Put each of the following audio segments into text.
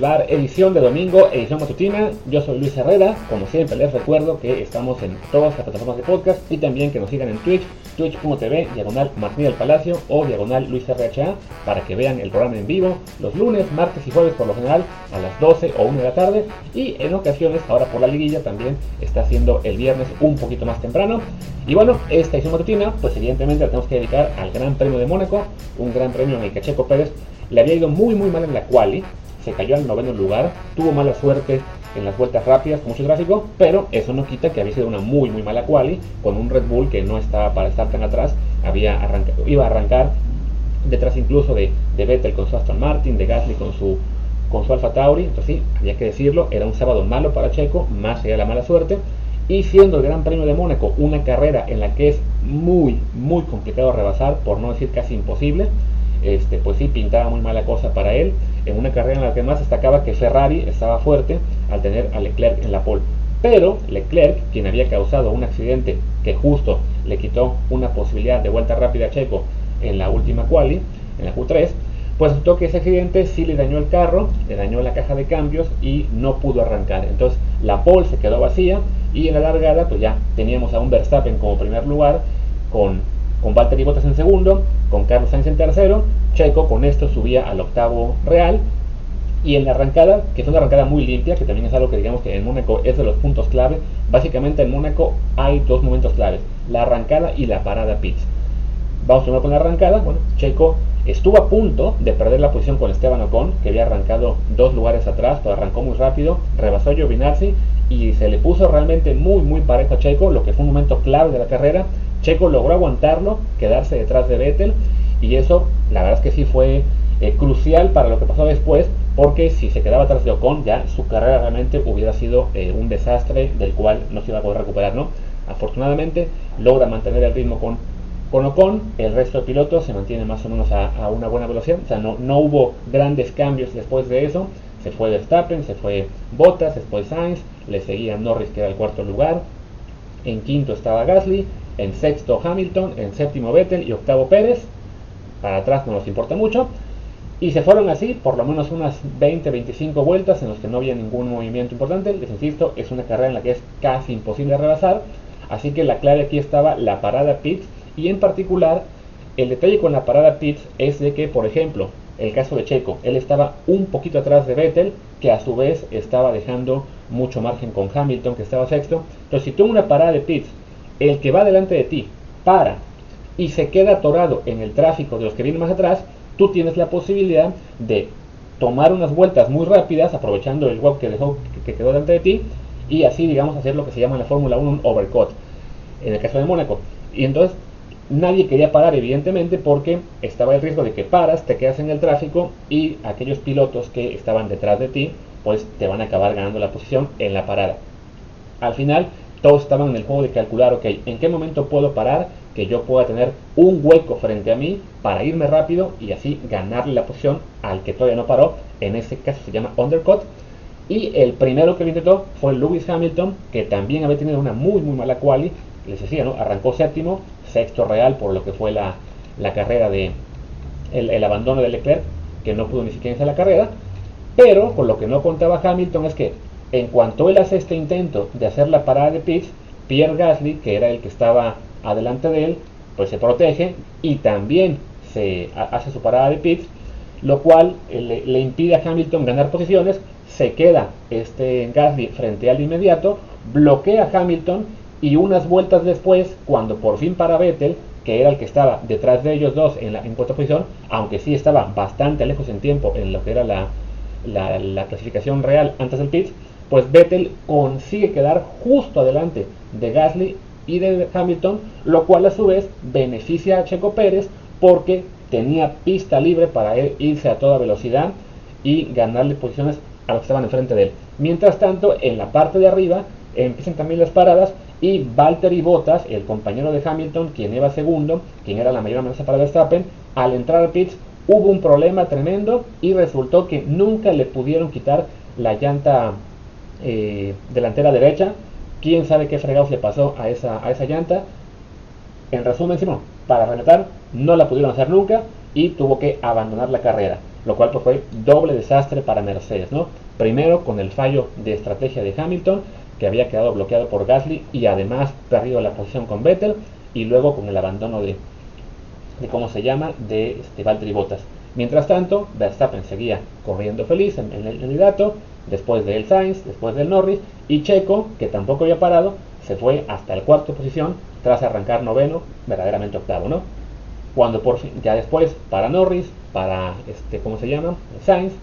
Bar, edición de domingo, edición matutina. Yo soy Luis Herrera. Como siempre, les recuerdo que estamos en todas las plataformas de podcast y también que nos sigan en Twitch, twitch.tv, diagonal Martín del Palacio o diagonal Luis RHA para que vean el programa en vivo los lunes, martes y jueves por lo general a las 12 o 1 de la tarde. Y en ocasiones, ahora por la liguilla, también está haciendo el viernes un poquito más temprano. Y bueno, esta edición matutina, pues evidentemente la tenemos que dedicar al Gran Premio de Mónaco, un gran premio en el que Checo Pérez le había ido muy muy mal en la quali, se cayó al noveno lugar, tuvo mala suerte en las vueltas rápidas mucho tráfico, pero eso no quita que había sido una muy muy mala quali con un Red Bull que no estaba para estar tan atrás, había iba a arrancar detrás incluso de, de Vettel con su Aston Martin, de Gasly con su con su Alfa Tauri, entonces sí, había que decirlo, era un sábado malo para Checo, más allá la mala suerte, y siendo el Gran Premio de Mónaco una carrera en la que es muy, muy complicado rebasar, por no decir casi imposible, este, pues sí pintaba muy mala cosa para él, en una carrera en la que más destacaba que Ferrari estaba fuerte al tener a Leclerc en la pole. Pero Leclerc, quien había causado un accidente que justo le quitó una posibilidad de vuelta rápida a Checo en la última quali, en la Q3, pues resultó que ese accidente sí le dañó el carro, le dañó la caja de cambios y no pudo arrancar. Entonces la pole se quedó vacía y en la largada pues ya teníamos a un Verstappen como primer lugar con, con Valtteri Bottas en segundo, con Carlos Sainz en tercero, Checo con esto subía al octavo real y en la arrancada, que es una arrancada muy limpia, que también es algo que digamos que en Mónaco es de los puntos clave, básicamente en Mónaco hay dos momentos claves, la arrancada y la parada pits. Vamos primero con la arrancada, bueno, Checo estuvo a punto de perder la posición con Esteban Ocon, que había arrancado dos lugares atrás, pero arrancó muy rápido, rebasó a Giovinazzi y se le puso realmente muy muy parejo a Checo, lo que fue un momento clave de la carrera. Checo logró aguantarlo, quedarse detrás de Vettel y eso la verdad es que sí fue eh, crucial para lo que pasó después, porque si se quedaba atrás de Ocon ya su carrera realmente hubiera sido eh, un desastre del cual no se iba a poder recuperar, ¿no? Afortunadamente logra mantener el ritmo con, con Ocon, el resto de pilotos se mantiene más o menos a, una buena velocidad, o sea, no, no hubo grandes cambios después de eso, se fue Verstappen, se fue Bottas, después Sainz, le seguía Norris que era el cuarto lugar, en quinto estaba Gasly, en sexto Hamilton, en séptimo Vettel y octavo Pérez, para atrás no nos importa mucho, y se fueron así por lo menos unas 20-25 vueltas en las que no había ningún movimiento importante, les insisto, es una carrera en la que es casi imposible rebasar, así que la clave aquí estaba la parada pits, y en particular el detalle con la parada pits es de que, por ejemplo, el caso de Checo, él estaba un poquito atrás de Vettel, que a su vez estaba dejando mucho margen con Hamilton, que estaba sexto. Entonces, si tú una parada de pits, el que va delante de ti para y se queda atorado en el tráfico de los que vienen más atrás, tú tienes la posibilidad de tomar unas vueltas muy rápidas, aprovechando el web que, dejó, que quedó delante de ti, y así, digamos, hacer lo que se llama en la Fórmula 1 un overcut, en el caso de Mónaco. Y entonces, nadie quería parar, evidentemente, porque estaba el riesgo de que paras, te quedas en el tráfico y aquellos pilotos que estaban detrás de ti, pues te van a acabar ganando la posición en la parada. Al final, todos estaban en el juego de calcular, ok, ¿en qué momento puedo parar? Que yo pueda tener un hueco frente a mí para irme rápido y así ganarle la posición al que todavía no paró. En este caso se llama undercut. Y el primero que lo intentó fue Lewis Hamilton, que también había tenido una muy muy mala quali. Les decía, ¿no? Arrancó séptimo, sexto real por lo que fue la, la carrera de el, el, abandono de Leclerc, que no pudo ni siquiera iniciar la carrera. Pero con lo que no contaba Hamilton es que en cuanto él hace este intento de hacer la parada de pits, Pierre Gasly, que era el que estaba adelante de él, pues se protege y también se hace su parada de pits, lo cual eh, le, impide a Hamilton ganar posiciones, se queda este Gasly frente al inmediato, bloquea a Hamilton y unas vueltas después, cuando por fin para Vettel, que era el que estaba detrás de ellos dos en la en cuarta posición, aunque sí estaba bastante lejos en tiempo en lo que era la, la, la clasificación real antes del pits, pues Vettel consigue quedar justo adelante de Gasly y de Hamilton, lo cual a su vez beneficia a Checo Pérez porque tenía pista libre para irse a toda velocidad y ganarle posiciones a los que estaban enfrente de él. Mientras tanto, en la parte de arriba empiezan también las paradas y Valtteri Bottas, el compañero de Hamilton, quien iba segundo, quien era la mayor amenaza para Verstappen, al entrar al pits hubo un problema tremendo y resultó que nunca le pudieron quitar la llanta eh, delantera derecha. Quién sabe qué fregados le pasó a esa, a esa llanta. En resumen, para rematar, no la pudieron hacer nunca y tuvo que abandonar la carrera. lo cual pues, fue doble desastre para Mercedes, ¿no? Primero con el fallo de estrategia de Hamilton, que había quedado bloqueado por Gasly y además perdido la posición con Vettel, y luego con el abandono de, de cómo se llama, de este, Valtteri Bottas. Mientras tanto, Verstappen seguía corriendo feliz en, el candidato, después del Sainz, después del Norris, y Checo, que tampoco había parado, se fue hasta la cuarta posición tras arrancar noveno, verdaderamente octavo, ¿no? Cuando por fin, ya después, para Norris, para, este, ¿cómo se llama? Sainz,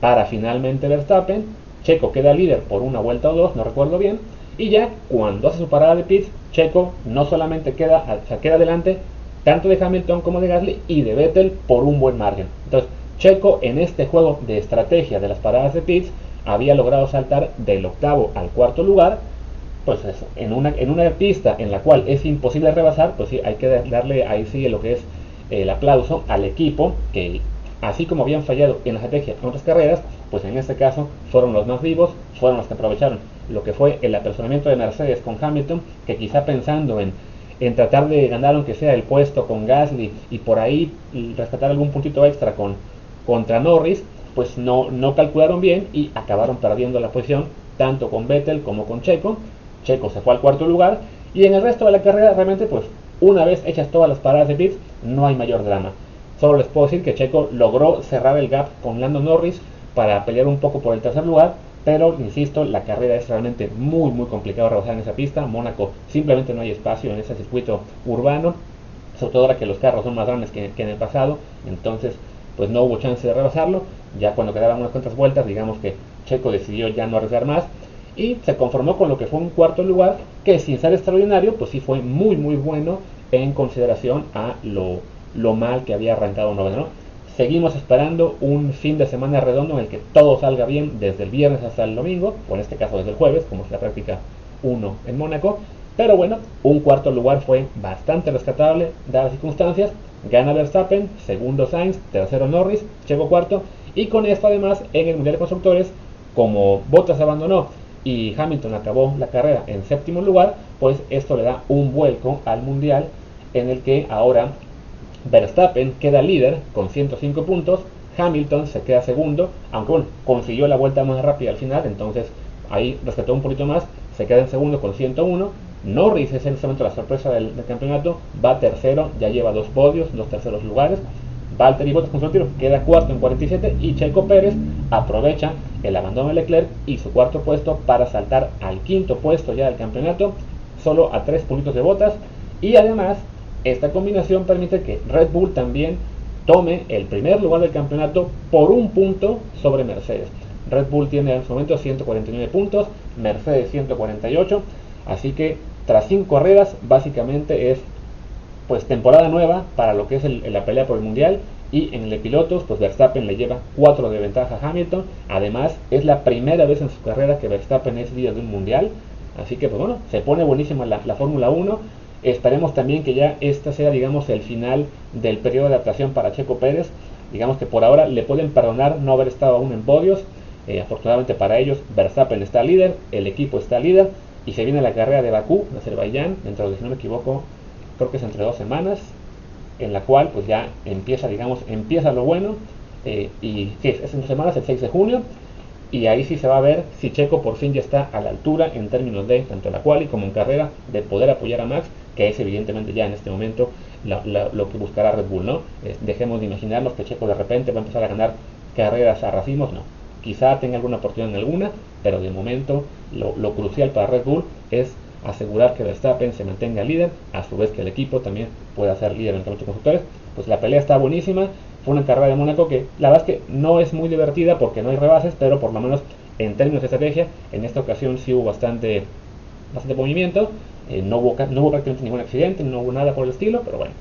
para finalmente Verstappen, Checo queda líder por una vuelta o dos, no recuerdo bien, y ya cuando hace su parada de pits, Checo no solamente queda, o queda adelante tanto de Hamilton como de Gasly y de Vettel por un buen margen. Entonces, Checo en este juego de estrategia de las paradas de pits había logrado saltar del octavo al cuarto lugar. Pues eso, en una, en una pista en la cual es imposible rebasar, pues sí, hay que darle ahí sí lo que es el aplauso al equipo que así como habían fallado en la estrategia en otras carreras, pues en este caso fueron los más vivos, fueron los que aprovecharon lo que fue el apersonamiento de Mercedes con Hamilton, que quizá pensando en, en tratar de ganar aunque sea el puesto con Gasly y por ahí rescatar algún puntito extra con, contra Norris, pues no, no calcularon bien y acabaron perdiendo la posición tanto con Vettel como con Checo. Checo se fue al cuarto lugar y en el resto de la carrera realmente pues una vez hechas todas las paradas de pits no hay mayor drama. Solo les puedo decir que Checo logró cerrar el gap con Lando Norris para pelear un poco por el tercer lugar, pero insisto, la carrera es realmente muy muy complicado rebasar en esa pista. Mónaco simplemente no hay espacio en ese circuito urbano, sobre todo ahora que los carros son más grandes que, en el pasado, entonces pues no hubo chance de rebasarlo. Ya cuando quedaban unas cuantas vueltas, digamos que Checo decidió ya no arriesgar más y se conformó con lo que fue un cuarto lugar que sin ser extraordinario, pues sí fue muy muy bueno en consideración a lo lo mal que había arrancado noveno. Seguimos esperando un fin de semana redondo en el que todo salga bien desde el viernes hasta el domingo, o en este caso desde el jueves, como es la práctica 1 en Mónaco. Pero bueno, un cuarto lugar fue bastante rescatable, dadas las circunstancias. Gana Verstappen, segundo Sainz, tercero Norris, Checo cuarto. Y con esto además en el Mundial de Constructores, como Bottas abandonó y Hamilton acabó la carrera en séptimo lugar, pues esto le da un vuelco al Mundial en el que ahora Verstappen queda líder con 105 puntos, Hamilton se queda segundo, aunque consiguió la vuelta más rápida al final, entonces ahí rescató un poquito más, se queda en segundo con 101. Norris es en este momento la sorpresa del, campeonato, va tercero, ya lleva dos podios, dos terceros lugares. Valtteri Bottas con su tiro queda cuarto en 47 y Checo Pérez aprovecha el abandono de Leclerc y su cuarto puesto para saltar al quinto puesto ya del campeonato, solo a tres puntos de botas y además esta combinación permite que Red Bull también tome el primer lugar del campeonato por un punto sobre Mercedes. Red Bull tiene en su momento 149 puntos, Mercedes 148, así que tras cinco carreras básicamente es pues temporada nueva para lo que es la pelea por el mundial. Y en el de pilotos pues Verstappen le lleva 4 de ventaja a Hamilton, además es la primera vez en su carrera que Verstappen es líder de un mundial, así que pues bueno, se pone buenísima la, la Fórmula 1, Esperemos también que ya este sea, digamos, el final del periodo de adaptación para Checo Pérez. Digamos que por ahora le pueden perdonar no haber estado aún en podios. Eh, afortunadamente para ellos, Verstappen está líder, el equipo está líder y se viene la carrera de Bakú, de Azerbaiyán, dentro de, si no me equivoco, creo que es entre dos semanas, en la cual pues ya empieza, digamos, empieza lo bueno. Eh, y sí, es en dos semanas, el 6 de junio, y ahí sí se va a ver si Checo por fin ya está a la altura en términos de tanto en la quali como en carrera de poder apoyar a Max, que es evidentemente ya en este momento lo que buscará Red Bull, ¿no? dejemos de imaginarnos que Checo de repente va a empezar a ganar carreras a racimos, no. Quizá tenga alguna oportunidad en alguna, pero de momento lo, crucial para Red Bull es asegurar que Verstappen se mantenga líder, a su vez que el equipo también pueda ser líder en el de constructores. Pues la pelea está buenísima, fue una carrera de Mónaco que la verdad es que no es muy divertida porque no hay rebases, pero por lo menos en términos de estrategia, en esta ocasión sí hubo bastante, bastante movimiento, eh, no, hubo, no hubo prácticamente ningún accidente, no hubo nada por el estilo, pero bueno,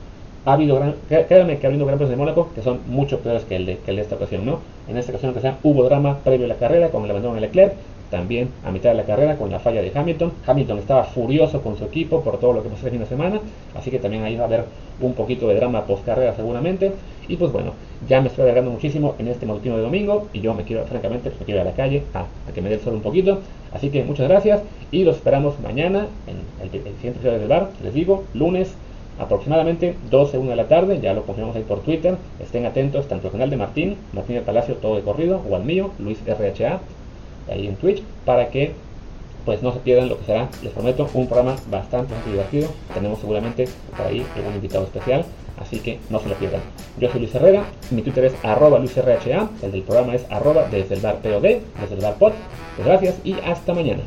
ha habido gran, créanme que ha habido gran de Mónaco que son mucho peores que el, de, que el de esta ocasión, ¿no? En esta ocasión que sea, hubo drama previo a la carrera con el abandono de Leclerc, también a mitad de la carrera con la falla de Hamilton. Hamilton estaba furioso con su equipo por todo lo que pasó el fin de semana, así que también ahí va a haber un poquito de drama post carrera seguramente. Y pues bueno, ya me estoy alargando muchísimo en este matutino de domingo y yo me quiero, francamente, me quiero ir a la calle a, que me dé el sol un poquito. Así que muchas gracias y los esperamos mañana en el, siguiente episodio del bar, les digo, lunes aproximadamente 12, 1 de la tarde, ya lo confirmamos ahí por Twitter, estén atentos tanto al canal de Martín, Martín del Palacio todo de corrido, o al mío, Luis RHA, ahí en Twitch, para que pues no se pierdan lo que será, les prometo, un programa bastante, divertido. Tenemos seguramente por ahí algún invitado especial, así que no se lo pierdan. Yo soy Luis Herrera, mi Twitter es arroba LuisRHA, el del programa es arroba desde el bar POD, desde el bar pod. Pues gracias y hasta mañana.